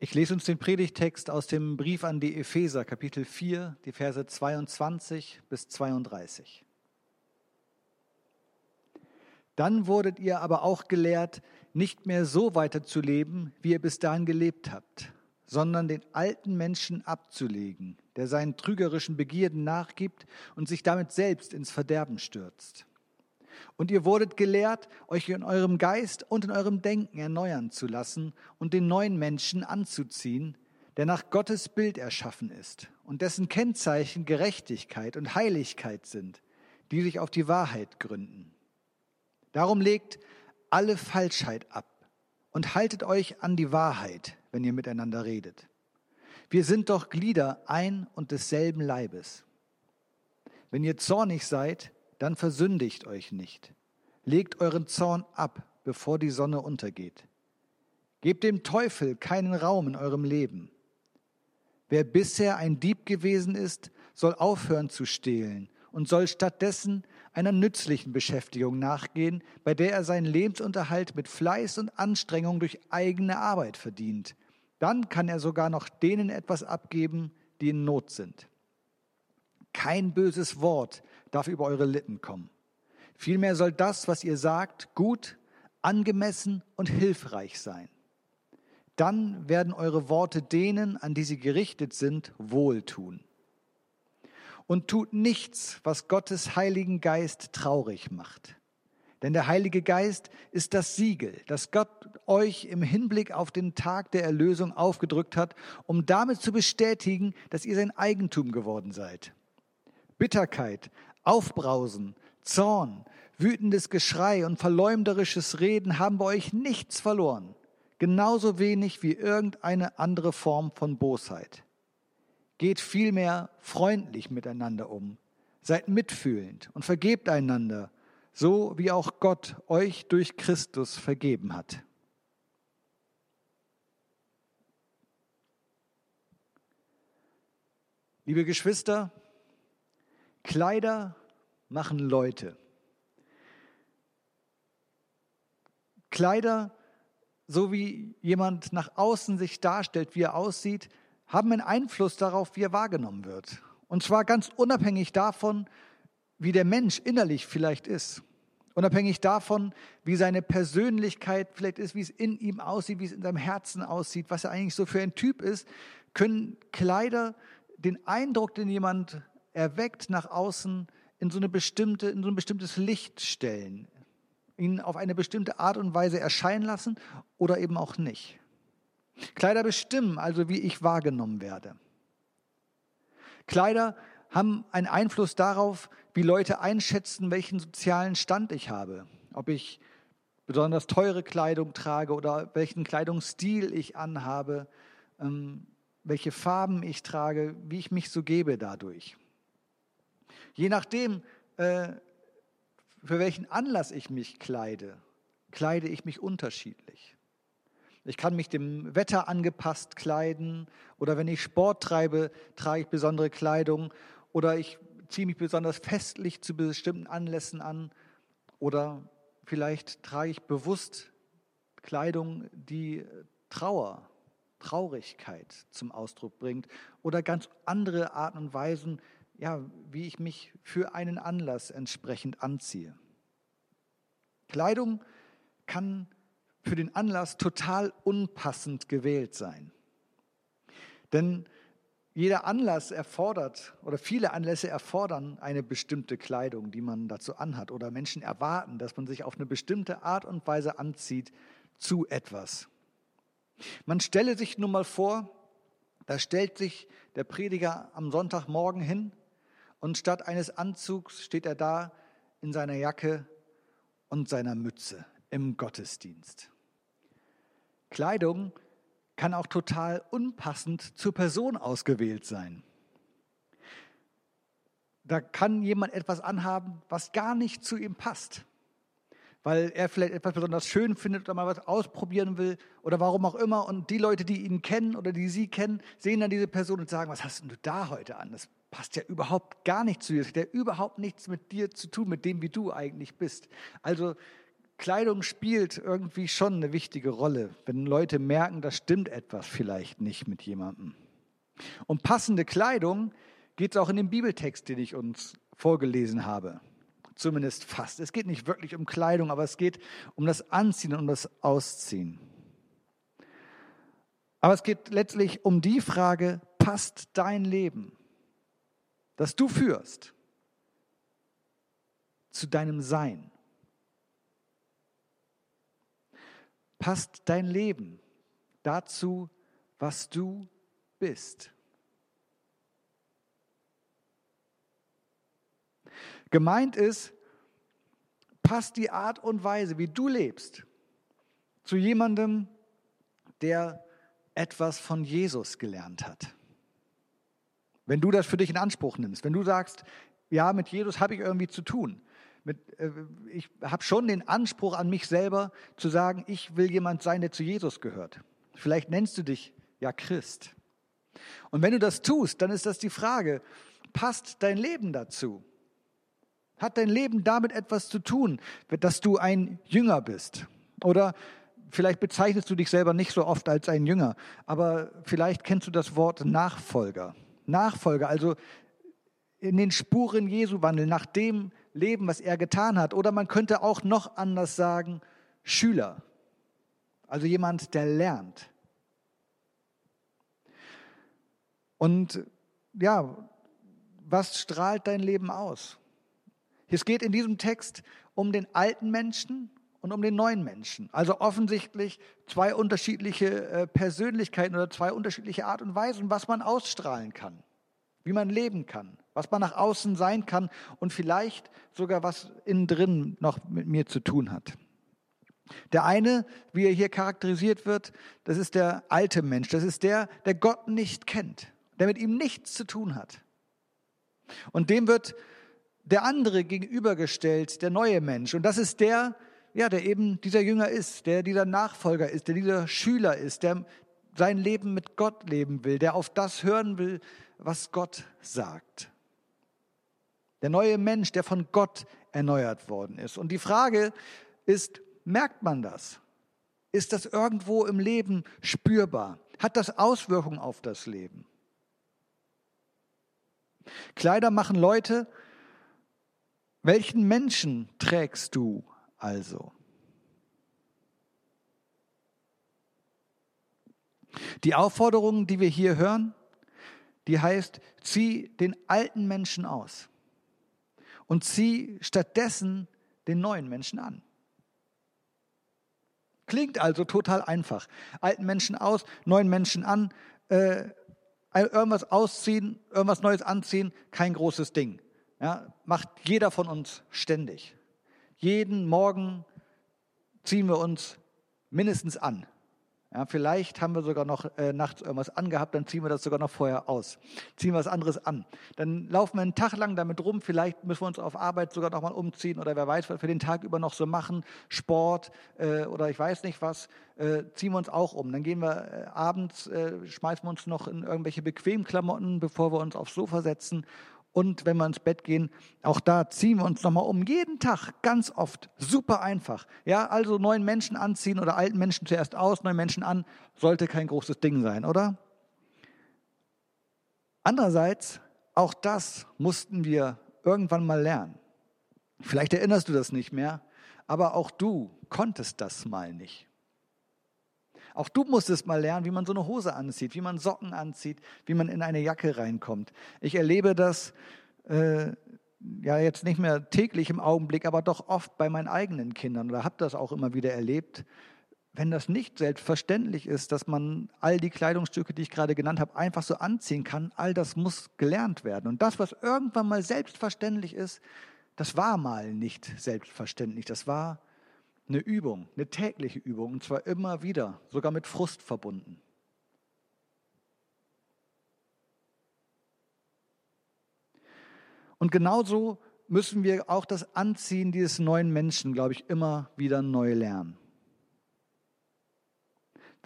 Ich lese uns den Predigtext aus dem Brief an die Epheser, Kapitel 4, die Verse 22 bis 32. Dann wurdet ihr aber auch gelehrt, nicht mehr so weiterzuleben, wie ihr bis dahin gelebt habt, sondern den alten Menschen abzulegen, der seinen trügerischen Begierden nachgibt und sich damit selbst ins Verderben stürzt. Und ihr wurdet gelehrt, euch in eurem Geist und in eurem Denken erneuern zu lassen und den neuen Menschen anzuziehen, der nach Gottes Bild erschaffen ist und dessen Kennzeichen Gerechtigkeit und Heiligkeit sind, die sich auf die Wahrheit gründen. Darum legt alle Falschheit ab und haltet euch an die Wahrheit, wenn ihr miteinander redet. Wir sind doch Glieder ein und desselben Leibes. Wenn ihr zornig seid, dann versündigt euch nicht. Legt euren Zorn ab, bevor die Sonne untergeht. Gebt dem Teufel keinen Raum in eurem Leben. Wer bisher ein Dieb gewesen ist, soll aufhören zu stehlen und soll stattdessen einer nützlichen Beschäftigung nachgehen, bei der er seinen Lebensunterhalt mit Fleiß und Anstrengung durch eigene Arbeit verdient. Dann kann er sogar noch denen etwas abgeben, die in Not sind. Kein böses Wort darf über eure Lippen kommen. Vielmehr soll das, was ihr sagt, gut, angemessen und hilfreich sein. Dann werden eure Worte denen, an die sie gerichtet sind, wohltun. Und tut nichts, was Gottes Heiligen Geist traurig macht. Denn der Heilige Geist ist das Siegel, das Gott euch im Hinblick auf den Tag der Erlösung aufgedrückt hat, um damit zu bestätigen, dass ihr sein Eigentum geworden seid. Bitterkeit, Aufbrausen, Zorn, wütendes Geschrei und verleumderisches Reden haben bei euch nichts verloren, genauso wenig wie irgendeine andere Form von Bosheit. Geht vielmehr freundlich miteinander um, seid mitfühlend und vergebt einander, so wie auch Gott euch durch Christus vergeben hat. Liebe Geschwister, Kleider machen Leute. Kleider, so wie jemand nach außen sich darstellt, wie er aussieht, haben einen Einfluss darauf, wie er wahrgenommen wird. Und zwar ganz unabhängig davon, wie der Mensch innerlich vielleicht ist. Unabhängig davon, wie seine Persönlichkeit vielleicht ist, wie es in ihm aussieht, wie es in seinem Herzen aussieht, was er eigentlich so für ein Typ ist, können Kleider den Eindruck, den jemand erweckt nach außen, in so, eine bestimmte, in so ein bestimmtes Licht stellen, ihn auf eine bestimmte Art und Weise erscheinen lassen oder eben auch nicht. Kleider bestimmen also, wie ich wahrgenommen werde. Kleider haben einen Einfluss darauf, wie Leute einschätzen, welchen sozialen Stand ich habe. Ob ich besonders teure Kleidung trage oder welchen Kleidungsstil ich anhabe, ähm, welche Farben ich trage, wie ich mich so gebe dadurch. Je nachdem, äh, für welchen Anlass ich mich kleide, kleide ich mich unterschiedlich. Ich kann mich dem Wetter angepasst kleiden oder wenn ich Sport treibe, trage ich besondere Kleidung oder ich ziehe mich besonders festlich zu bestimmten Anlässen an oder vielleicht trage ich bewusst Kleidung, die Trauer, Traurigkeit zum Ausdruck bringt oder ganz andere Arten und Weisen, ja, wie ich mich für einen Anlass entsprechend anziehe. Kleidung kann für den Anlass total unpassend gewählt sein. Denn jeder Anlass erfordert oder viele Anlässe erfordern eine bestimmte Kleidung, die man dazu anhat oder Menschen erwarten, dass man sich auf eine bestimmte Art und Weise anzieht zu etwas. Man stelle sich nun mal vor, da stellt sich der Prediger am Sonntagmorgen hin und statt eines Anzugs steht er da in seiner Jacke und seiner Mütze im Gottesdienst. Kleidung kann auch total unpassend zur Person ausgewählt sein. Da kann jemand etwas anhaben, was gar nicht zu ihm passt, weil er vielleicht etwas besonders schön findet oder mal was ausprobieren will oder warum auch immer. Und die Leute, die ihn kennen oder die sie kennen, sehen dann diese Person und sagen, was hast denn du da heute an? Das passt ja überhaupt gar nicht zu dir. Das hat ja überhaupt nichts mit dir zu tun, mit dem, wie du eigentlich bist. Also Kleidung spielt irgendwie schon eine wichtige Rolle, wenn Leute merken, da stimmt etwas vielleicht nicht mit jemandem. Um passende Kleidung geht es auch in dem Bibeltext, den ich uns vorgelesen habe. Zumindest fast. Es geht nicht wirklich um Kleidung, aber es geht um das Anziehen und um das Ausziehen. Aber es geht letztlich um die Frage, passt dein Leben, das du führst, zu deinem Sein? Passt dein Leben dazu, was du bist? Gemeint ist, passt die Art und Weise, wie du lebst, zu jemandem, der etwas von Jesus gelernt hat. Wenn du das für dich in Anspruch nimmst, wenn du sagst, ja, mit Jesus habe ich irgendwie zu tun. Mit, äh, ich habe schon den Anspruch an mich selber zu sagen, ich will jemand sein, der zu Jesus gehört. Vielleicht nennst du dich ja Christ. Und wenn du das tust, dann ist das die Frage, passt dein Leben dazu? Hat dein Leben damit etwas zu tun, dass du ein Jünger bist? Oder vielleicht bezeichnest du dich selber nicht so oft als ein Jünger, aber vielleicht kennst du das Wort Nachfolger. Nachfolger, also in den Spuren Jesu wandeln, nach dem Leben, was er getan hat. Oder man könnte auch noch anders sagen, Schüler. Also jemand, der lernt. Und ja, was strahlt dein Leben aus? Es geht in diesem Text um den alten Menschen und um den neuen Menschen. Also offensichtlich zwei unterschiedliche äh, Persönlichkeiten oder zwei unterschiedliche Art und Weisen, was man ausstrahlen kann, wie man leben kann, was man nach außen sein kann und vielleicht sogar was innen drin noch mit mir zu tun hat. Der eine, wie er hier charakterisiert wird, das ist der alte Mensch, das ist der, der Gott nicht kennt, der mit ihm nichts zu tun hat. Und dem wird der andere gegenübergestellt, der neue Mensch. Und das ist der, ja, der eben dieser Jünger ist, der dieser Nachfolger ist, der dieser Schüler ist, der sein Leben mit Gott leben will, der auf das hören will, was Gott sagt. Der neue Mensch, der von Gott erneuert worden ist. Und die Frage ist, merkt man das? Ist das irgendwo im Leben spürbar? Hat das Auswirkungen auf das Leben? Kleider machen Leute, welchen Menschen trägst du also? Die Aufforderung, die wir hier hören, die heißt, zieh den alten Menschen aus und zieh stattdessen den neuen Menschen an. Klingt also total einfach. Alten Menschen aus, neuen Menschen an, äh, irgendwas ausziehen, irgendwas Neues anziehen, kein großes Ding. Ja, macht jeder von uns ständig. Jeden Morgen ziehen wir uns mindestens an. Ja, vielleicht haben wir sogar noch äh, nachts irgendwas angehabt, dann ziehen wir das sogar noch vorher aus. Ziehen wir was anderes an. Dann laufen wir einen Tag lang damit rum, vielleicht müssen wir uns auf Arbeit sogar noch mal umziehen oder wer weiß, was wir den Tag über noch so machen, Sport äh, oder ich weiß nicht was, äh, ziehen wir uns auch um. Dann gehen wir äh, abends, äh, schmeißen wir uns noch in irgendwelche bequemen Klamotten, bevor wir uns aufs Sofa setzen und wenn wir ins Bett gehen, auch da ziehen wir uns nochmal um. Jeden Tag, ganz oft, super einfach. Ja, also neuen Menschen anziehen oder alten Menschen zuerst aus, neuen Menschen an, sollte kein großes Ding sein, oder? Andererseits, auch das mussten wir irgendwann mal lernen. Vielleicht erinnerst du das nicht mehr, aber auch du konntest das mal nicht. Auch du musstest mal lernen, wie man so eine Hose anzieht, wie man Socken anzieht, wie man in eine Jacke reinkommt. Ich erlebe das äh, ja jetzt nicht mehr täglich im Augenblick, aber doch oft bei meinen eigenen Kindern oder habe das auch immer wieder erlebt. Wenn das nicht selbstverständlich ist, dass man all die Kleidungsstücke, die ich gerade genannt habe, einfach so anziehen kann, all das muss gelernt werden. Und das, was irgendwann mal selbstverständlich ist, das war mal nicht selbstverständlich. Das war eine Übung, eine tägliche Übung, und zwar immer wieder, sogar mit Frust verbunden. Und genauso müssen wir auch das Anziehen dieses neuen Menschen, glaube ich, immer wieder neu lernen.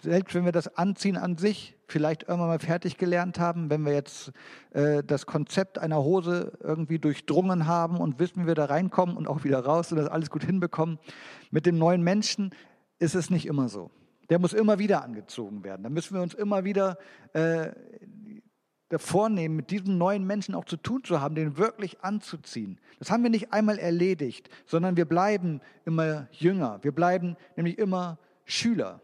Selbst wenn wir das Anziehen an sich vielleicht irgendwann mal fertig gelernt haben, wenn wir jetzt äh, das Konzept einer Hose irgendwie durchdrungen haben und wissen, wie wir da reinkommen und auch wieder raus und das alles gut hinbekommen, mit dem neuen Menschen ist es nicht immer so. Der muss immer wieder angezogen werden. Da müssen wir uns immer wieder äh, vornehmen, mit diesem neuen Menschen auch zu tun zu haben, den wirklich anzuziehen. Das haben wir nicht einmal erledigt, sondern wir bleiben immer jünger. Wir bleiben nämlich immer Schüler.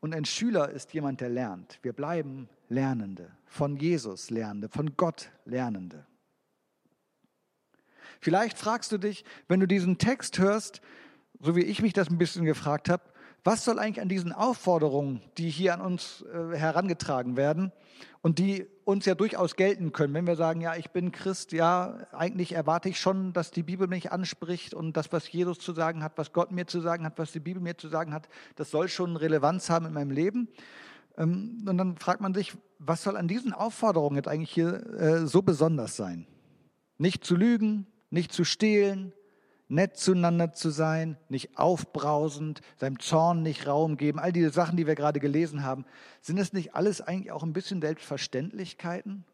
Und ein Schüler ist jemand, der lernt. Wir bleiben Lernende, von Jesus Lernende, von Gott Lernende. Vielleicht fragst du dich, wenn du diesen Text hörst, so wie ich mich das ein bisschen gefragt habe, was soll eigentlich an diesen Aufforderungen, die hier an uns äh, herangetragen werden und die uns ja durchaus gelten können, wenn wir sagen, ja, ich bin Christ, ja, eigentlich erwarte ich schon, dass die Bibel mich anspricht und das, was Jesus zu sagen hat, was Gott mir zu sagen hat, was die Bibel mir zu sagen hat, das soll schon Relevanz haben in meinem Leben. Ähm, und dann fragt man sich, was soll an diesen Aufforderungen jetzt eigentlich hier äh, so besonders sein? Nicht zu lügen, nicht zu stehlen, nett zueinander zu sein, nicht aufbrausend, seinem Zorn nicht Raum geben, all diese Sachen, die wir gerade gelesen haben, sind es nicht alles eigentlich auch ein bisschen Selbstverständlichkeiten?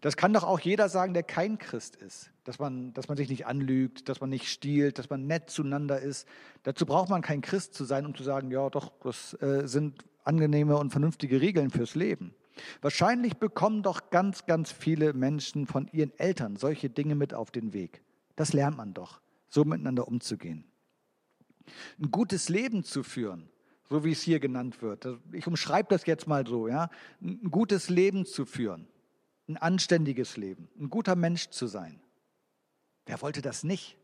Das kann doch auch jeder sagen, der kein Christ ist, dass man, dass man sich nicht anlügt, dass man nicht stiehlt, dass man nett zueinander ist. Dazu braucht man kein Christ zu sein, um zu sagen, ja doch, das äh, sind angenehme und vernünftige Regeln fürs Leben. Wahrscheinlich bekommen doch ganz, ganz viele Menschen von ihren Eltern solche Dinge mit auf den Weg. Das lernt man doch, so miteinander umzugehen. Ein gutes Leben zu führen, so wie es hier genannt wird. Ich umschreibe das jetzt mal so, ja. Ein gutes Leben zu führen, ein anständiges Leben, ein guter Mensch zu sein. Wer wollte das nicht?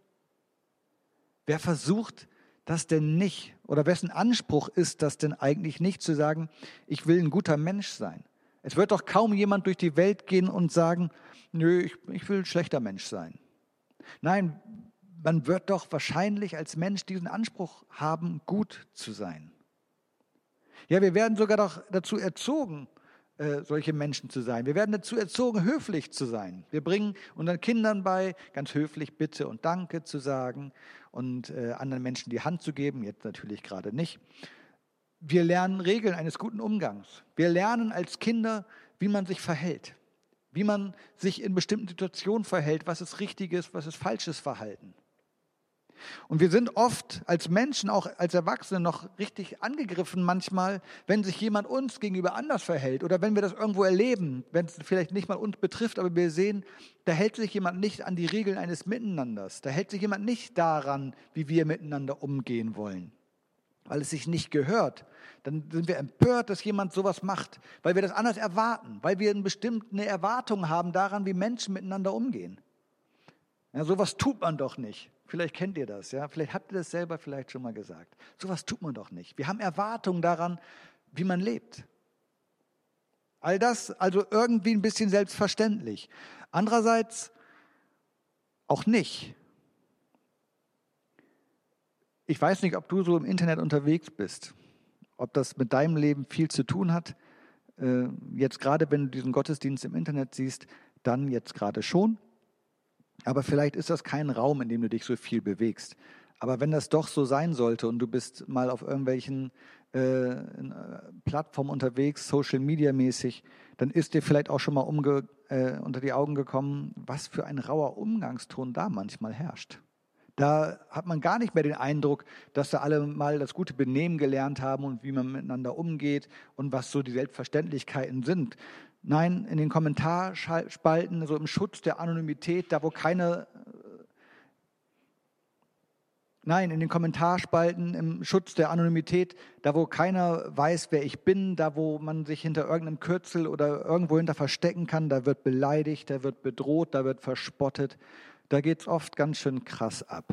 Wer versucht das denn nicht? Oder wessen Anspruch ist das denn eigentlich nicht zu sagen, ich will ein guter Mensch sein? Es wird doch kaum jemand durch die Welt gehen und sagen, nö, ich, ich will ein schlechter Mensch sein. Nein, man wird doch wahrscheinlich als Mensch diesen Anspruch haben, gut zu sein. Ja, wir werden sogar doch dazu erzogen, äh, solche Menschen zu sein. Wir werden dazu erzogen, höflich zu sein. Wir bringen unseren Kindern bei, ganz höflich Bitte und Danke zu sagen und äh, anderen Menschen die Hand zu geben, jetzt natürlich gerade nicht. Wir lernen Regeln eines guten Umgangs. Wir lernen als Kinder, wie man sich verhält wie man sich in bestimmten Situationen verhält, was ist richtiges, was ist falsches Verhalten. Und wir sind oft als Menschen, auch als Erwachsene, noch richtig angegriffen manchmal, wenn sich jemand uns gegenüber anders verhält oder wenn wir das irgendwo erleben, wenn es vielleicht nicht mal uns betrifft, aber wir sehen, da hält sich jemand nicht an die Regeln eines Miteinanders, da hält sich jemand nicht daran, wie wir miteinander umgehen wollen weil es sich nicht gehört, dann sind wir empört, dass jemand sowas macht, weil wir das anders erwarten, weil wir eine bestimmte Erwartung haben daran, wie Menschen miteinander umgehen. Ja, sowas tut man doch nicht. Vielleicht kennt ihr das, ja. Vielleicht habt ihr das selber vielleicht schon mal gesagt. Sowas tut man doch nicht. Wir haben Erwartungen daran, wie man lebt. All das also irgendwie ein bisschen selbstverständlich. Andererseits auch nicht. Ich weiß nicht, ob du so im Internet unterwegs bist, ob das mit deinem Leben viel zu tun hat. Äh, jetzt gerade, wenn du diesen Gottesdienst im Internet siehst, dann jetzt gerade schon. Aber vielleicht ist das kein Raum, in dem du dich so viel bewegst. Aber wenn das doch so sein sollte und du bist mal auf irgendwelchen äh, äh Plattformen unterwegs, Social Media mäßig, dann ist dir vielleicht auch schon mal umge äh, unter die Augen gekommen, was für ein rauer Umgangston da manchmal herrscht. Da hat man gar nicht mehr den Eindruck, dass da alle mal das gute Benehmen gelernt haben und wie man miteinander umgeht und was so die Selbstverständlichkeiten sind. Nein, in den Kommentarspalten, so im Schutz der Anonymität, da wo keine Nein, in den Kommentarspalten im Schutz der Anonymität, da wo keiner weiß, wer ich bin, da wo man sich hinter irgendeinem Kürzel oder irgendwo hinter verstecken kann, da wird beleidigt, da wird bedroht, da wird verspottet. Da geht es oft ganz schön krass ab.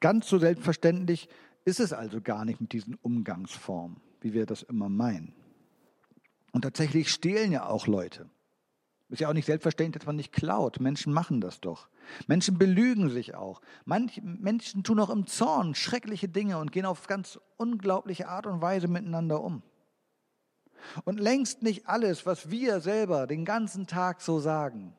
Ganz so selbstverständlich ist es also gar nicht mit diesen Umgangsformen, wie wir das immer meinen. Und tatsächlich stehlen ja auch Leute. Ist ja auch nicht selbstverständlich, dass man nicht klaut. Menschen machen das doch. Menschen belügen sich auch. Manche Menschen tun auch im Zorn schreckliche Dinge und gehen auf ganz unglaubliche Art und Weise miteinander um. Und längst nicht alles, was wir selber den ganzen Tag so sagen,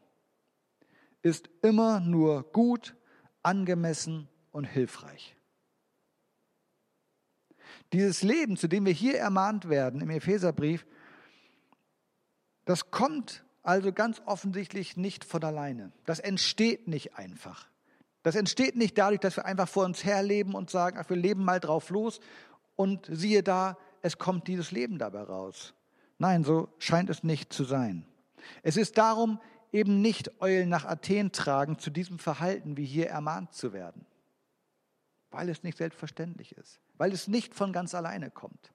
ist immer nur gut, angemessen und hilfreich. Dieses Leben, zu dem wir hier ermahnt werden im Epheserbrief, das kommt also ganz offensichtlich nicht von alleine. Das entsteht nicht einfach. Das entsteht nicht dadurch, dass wir einfach vor uns herleben und sagen, ach, wir leben mal drauf los und siehe da, es kommt dieses Leben dabei raus. Nein, so scheint es nicht zu sein. Es ist darum eben nicht Eulen nach Athen tragen, zu diesem Verhalten wie hier ermahnt zu werden, weil es nicht selbstverständlich ist, weil es nicht von ganz alleine kommt,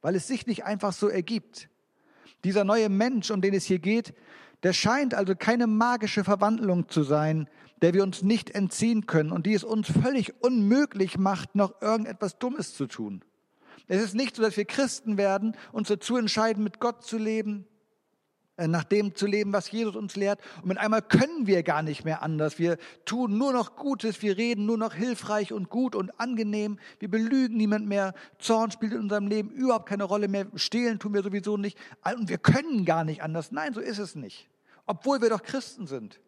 weil es sich nicht einfach so ergibt. Dieser neue Mensch, um den es hier geht, der scheint also keine magische Verwandlung zu sein, der wir uns nicht entziehen können und die es uns völlig unmöglich macht, noch irgendetwas Dummes zu tun. Es ist nicht so, dass wir Christen werden, uns dazu entscheiden, mit Gott zu leben, nach dem zu leben, was Jesus uns lehrt. Und mit einmal können wir gar nicht mehr anders. Wir tun nur noch Gutes, wir reden nur noch hilfreich und gut und angenehm. Wir belügen niemand mehr. Zorn spielt in unserem Leben überhaupt keine Rolle mehr. Stehlen tun wir sowieso nicht. Und wir können gar nicht anders. Nein, so ist es nicht. Obwohl wir doch Christen sind.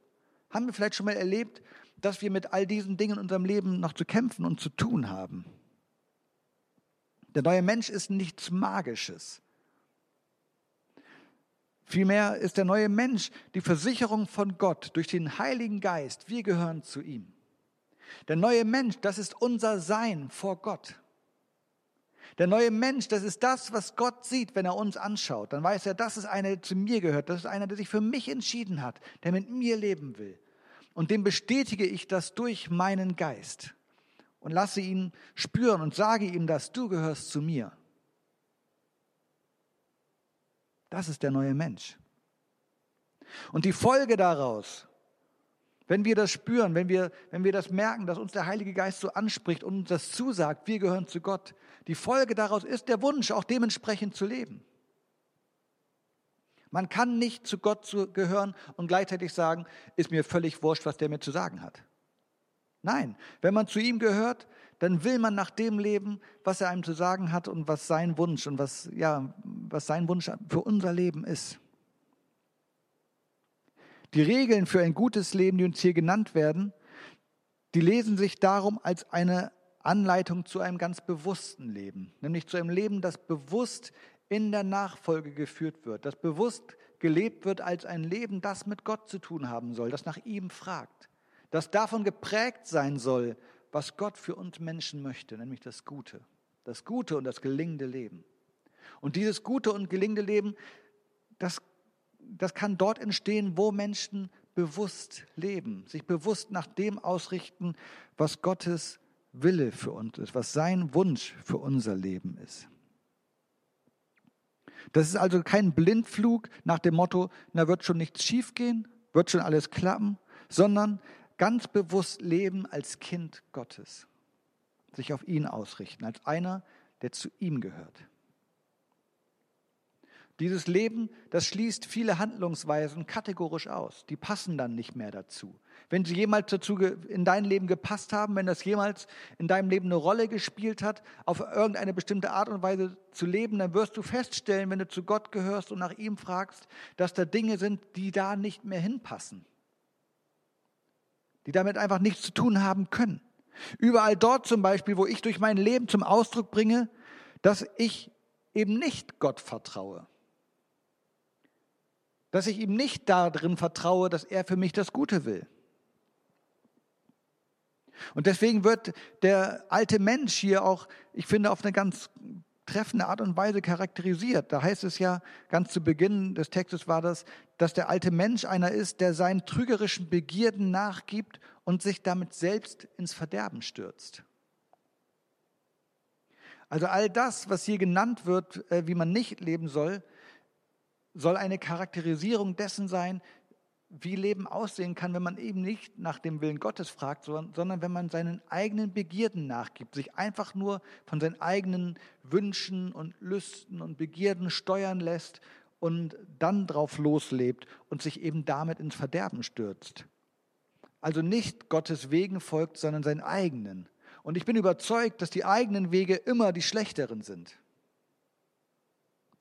Haben wir vielleicht schon mal erlebt, dass wir mit all diesen Dingen in unserem Leben noch zu kämpfen und zu tun haben? Der neue Mensch ist nichts Magisches. Vielmehr ist der neue Mensch die Versicherung von Gott durch den Heiligen Geist. Wir gehören zu ihm. Der neue Mensch, das ist unser Sein vor Gott. Der neue Mensch, das ist das, was Gott sieht, wenn er uns anschaut. Dann weiß er, das ist einer, der zu mir gehört. Das ist einer, der sich für mich entschieden hat, der mit mir leben will. Und dem bestätige ich das durch meinen Geist und lasse ihn spüren und sage ihm dass du gehörst zu mir. Das ist der neue Mensch. Und die Folge daraus, wenn wir das spüren, wenn wir, wenn wir das merken, dass uns der Heilige Geist so anspricht und uns das zusagt, wir gehören zu Gott, die Folge daraus ist der Wunsch, auch dementsprechend zu leben. Man kann nicht zu Gott gehören und gleichzeitig sagen, ist mir völlig wurscht, was der mir zu sagen hat. Nein, wenn man zu ihm gehört, dann will man nach dem leben, was er einem zu sagen hat und was sein Wunsch und was, ja, was sein Wunsch für unser Leben ist. Die Regeln für ein gutes Leben, die uns hier genannt werden, die lesen sich darum als eine Anleitung zu einem ganz bewussten Leben, nämlich zu einem Leben, das bewusst in der Nachfolge geführt wird, das bewusst gelebt wird als ein Leben, das mit Gott zu tun haben soll, das nach ihm fragt das davon geprägt sein soll, was Gott für uns Menschen möchte, nämlich das Gute. Das Gute und das gelingende Leben. Und dieses gute und gelingende Leben, das, das kann dort entstehen, wo Menschen bewusst leben, sich bewusst nach dem ausrichten, was Gottes Wille für uns ist, was sein Wunsch für unser Leben ist. Das ist also kein Blindflug nach dem Motto, na wird schon nichts schiefgehen, wird schon alles klappen, sondern ganz bewusst leben als Kind Gottes, sich auf ihn ausrichten, als einer, der zu ihm gehört. Dieses Leben, das schließt viele Handlungsweisen kategorisch aus. Die passen dann nicht mehr dazu. Wenn sie jemals dazu in dein Leben gepasst haben, wenn das jemals in deinem Leben eine Rolle gespielt hat, auf irgendeine bestimmte Art und Weise zu leben, dann wirst du feststellen, wenn du zu Gott gehörst und nach ihm fragst, dass da Dinge sind, die da nicht mehr hinpassen die damit einfach nichts zu tun haben können. Überall dort zum Beispiel, wo ich durch mein Leben zum Ausdruck bringe, dass ich eben nicht Gott vertraue. Dass ich ihm nicht darin vertraue, dass er für mich das Gute will. Und deswegen wird der alte Mensch hier auch, ich finde, auf eine ganz treffende Art und Weise charakterisiert. Da heißt es ja, ganz zu Beginn des Textes war das, dass der alte Mensch einer ist, der seinen trügerischen Begierden nachgibt und sich damit selbst ins Verderben stürzt. Also all das, was hier genannt wird, äh, wie man nicht leben soll, soll eine Charakterisierung dessen sein, wie Leben aussehen kann, wenn man eben nicht nach dem Willen Gottes fragt, sondern wenn man seinen eigenen Begierden nachgibt, sich einfach nur von seinen eigenen Wünschen und Lüsten und Begierden steuern lässt und dann drauf loslebt und sich eben damit ins Verderben stürzt. Also nicht Gottes Wegen folgt, sondern seinen eigenen. Und ich bin überzeugt, dass die eigenen Wege immer die schlechteren sind.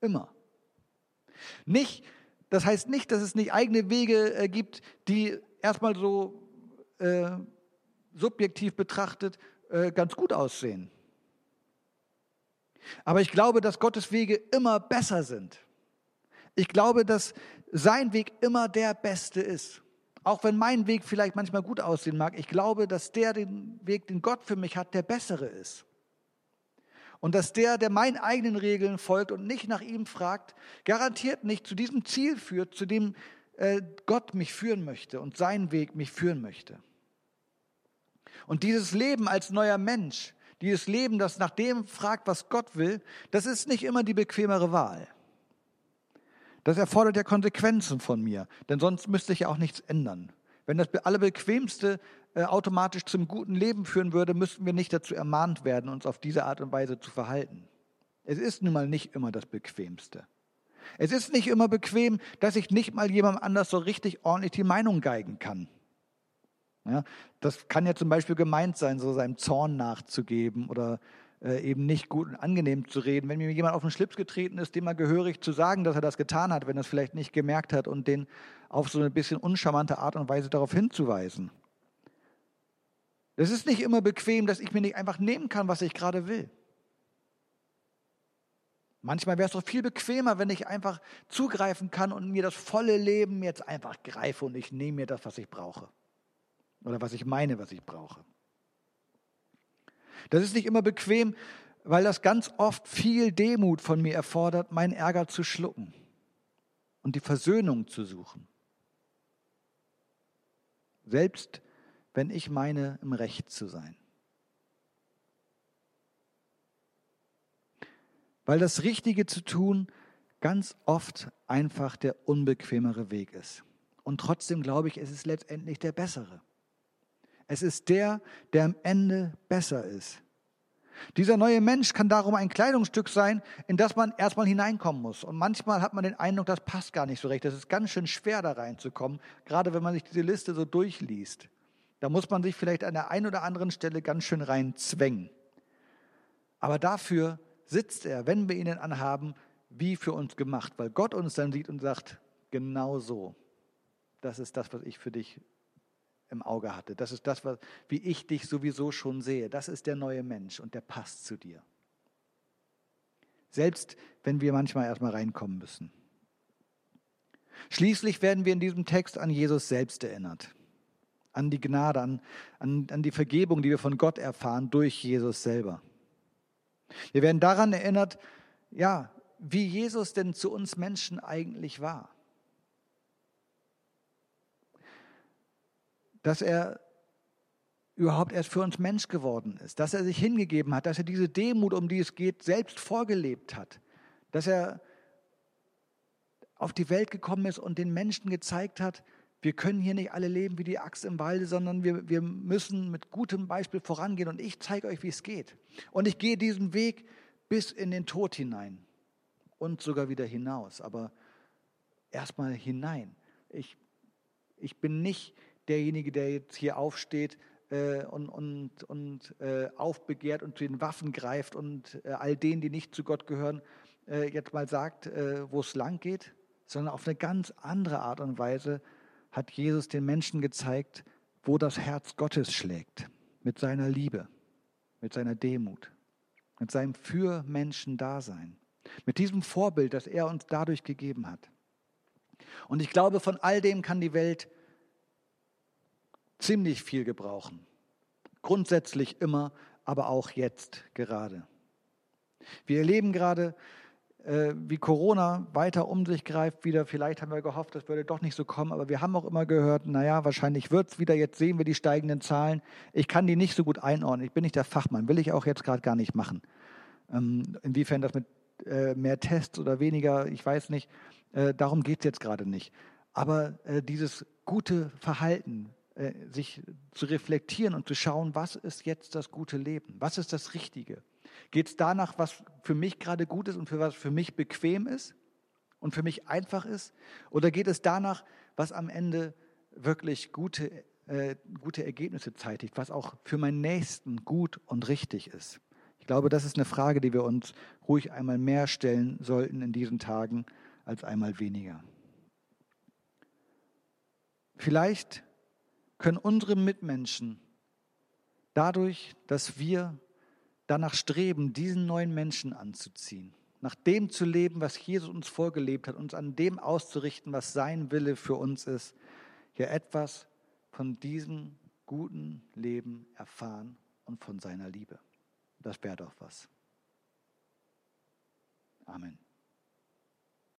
Immer. Nicht, das heißt nicht, dass es nicht eigene Wege äh, gibt, die erstmal so äh, subjektiv betrachtet äh, ganz gut aussehen. Aber ich glaube, dass Gottes Wege immer besser sind. Ich glaube, dass sein Weg immer der beste ist. Auch wenn mein Weg vielleicht manchmal gut aussehen mag, ich glaube, dass der den Weg, den Gott für mich hat, der bessere ist. Und dass der, der meinen eigenen Regeln folgt und nicht nach ihm fragt, garantiert nicht zu diesem Ziel führt, zu dem äh, Gott mich führen möchte und sein Weg mich führen möchte. Und dieses Leben als neuer Mensch, dieses Leben, das nach dem fragt, was Gott will, das ist nicht immer die bequemere Wahl. Das erfordert ja Konsequenzen von mir, denn sonst müsste ich ja auch nichts ändern. Wenn das Allerbequemste äh, automatisch zum guten Leben führen würde, müssten wir nicht dazu ermahnt werden, uns auf diese Art und Weise zu verhalten. Es ist nun mal nicht immer das Bequemste. Es ist nicht immer bequem, dass ich nicht mal jemandem anders so richtig ordentlich die Meinung geigen kann. Ja, das kann ja zum Beispiel gemeint sein, so seinem Zorn nachzugeben oder äh, eben nicht gut und angenehm zu reden. Wenn mir jemand auf den Schlips getreten ist, dem mal gehörig zu sagen, dass er das getan hat, wenn er es vielleicht nicht gemerkt hat und den auf so eine bisschen uncharmante Art und Weise darauf hinzuweisen. Das ist nicht immer bequem, dass ich mir nicht einfach nehmen kann, was ich gerade will. Manchmal wäre es doch viel bequemer, wenn ich einfach zugreifen kann und mir das volle Leben jetzt einfach greife und ich nehme mir das, was ich brauche. Oder was ich meine, was ich brauche. Das ist nicht immer bequem, weil das ganz oft viel Demut von mir erfordert, meinen Ärger zu schlucken und die Versöhnung zu suchen. Selbst wenn ich meine, im Recht zu sein. Weil das Richtige zu tun ganz oft einfach der unbequemere Weg ist. Und trotzdem glaube ich, es ist letztendlich der bessere. Es ist der, der am Ende besser ist. Dieser neue Mensch kann darum ein Kleidungsstück sein, in das man erstmal hineinkommen muss. Und manchmal hat man den Eindruck, das passt gar nicht so recht. Das ist ganz schön schwer, da reinzukommen, gerade wenn man sich diese Liste so durchliest. Da muss man sich vielleicht an der einen oder anderen Stelle ganz schön rein zwängen. Aber dafür sitzt er, wenn wir ihn anhaben, wie für uns gemacht, weil Gott uns dann sieht und sagt, genau so. Das ist das, was ich für dich im Auge hatte. Das ist das, was, wie ich dich sowieso schon sehe. Das ist der neue Mensch und der passt zu dir. Selbst wenn wir manchmal erstmal reinkommen müssen. Schließlich werden wir in diesem Text an Jesus selbst erinnert. An die Gnade, an, an, an die Vergebung, die wir von Gott erfahren durch Jesus selber. Wir werden daran erinnert, ja, wie Jesus denn zu uns Menschen eigentlich war. dass er überhaupt erst für uns Mensch geworden ist, dass er sich hingegeben hat, dass er diese Demut, um die es geht, selbst vorgelebt hat, dass er auf die Welt gekommen ist und den Menschen gezeigt hat, wir können hier nicht alle leben wie die Axt im Walde, sondern wir, wir müssen mit gutem Beispiel vorangehen und ich zeige euch, wie es geht. Und ich gehe diesen Weg bis in den Tod hinein und sogar wieder hinaus, aber erstmal hinein. Ich, ich bin nicht derjenige, der jetzt hier aufsteht äh, und, und, und äh, aufbegehrt und zu den Waffen greift und äh, all denen, die nicht zu Gott gehören, äh, jetzt mal sagt, äh, wo es lang geht, sondern auf eine ganz andere Art und Weise hat Jesus den Menschen gezeigt, wo das Herz Gottes schlägt, mit seiner Liebe, mit seiner Demut, mit seinem für Menschen Dasein, mit diesem Vorbild, das er uns dadurch gegeben hat. Und ich glaube, von all dem kann die Welt ziemlich viel gebrauchen. Grundsätzlich immer, aber auch jetzt gerade. Wir erleben gerade, äh, wie Corona weiter um sich greift wieder. Vielleicht haben wir gehofft, das würde doch nicht so kommen, aber wir haben auch immer gehört, naja, wahrscheinlich wird es wieder. Jetzt sehen wir die steigenden Zahlen. Ich kann die nicht so gut einordnen. Ich bin nicht der Fachmann, will ich auch jetzt gerade gar nicht machen. Ähm, inwiefern das mit äh, mehr Tests oder weniger, ich weiß nicht. Äh, darum geht es jetzt gerade nicht. Aber äh, dieses gute Verhalten, äh, sich zu reflektieren und zu schauen, was ist jetzt das gute Leben? Was ist das Richtige? Geht es danach, was für mich gerade gut ist und für was für mich bequem ist und für mich einfach ist? Oder geht es danach, was am Ende wirklich gute, äh, gute Ergebnisse zeitigt, was auch für meinen Nächsten gut und richtig ist? Ich glaube, das ist eine Frage, die wir uns ruhig einmal mehr stellen sollten in diesen Tagen als einmal weniger. Vielleicht können unsere Mitmenschen dadurch, dass wir danach streben, diesen neuen Menschen anzuziehen, nach dem zu leben, was Jesus uns vorgelebt hat, uns an dem auszurichten, was sein Wille für uns ist, ja etwas von diesem guten Leben erfahren und von seiner Liebe. Das wäre doch was. Amen.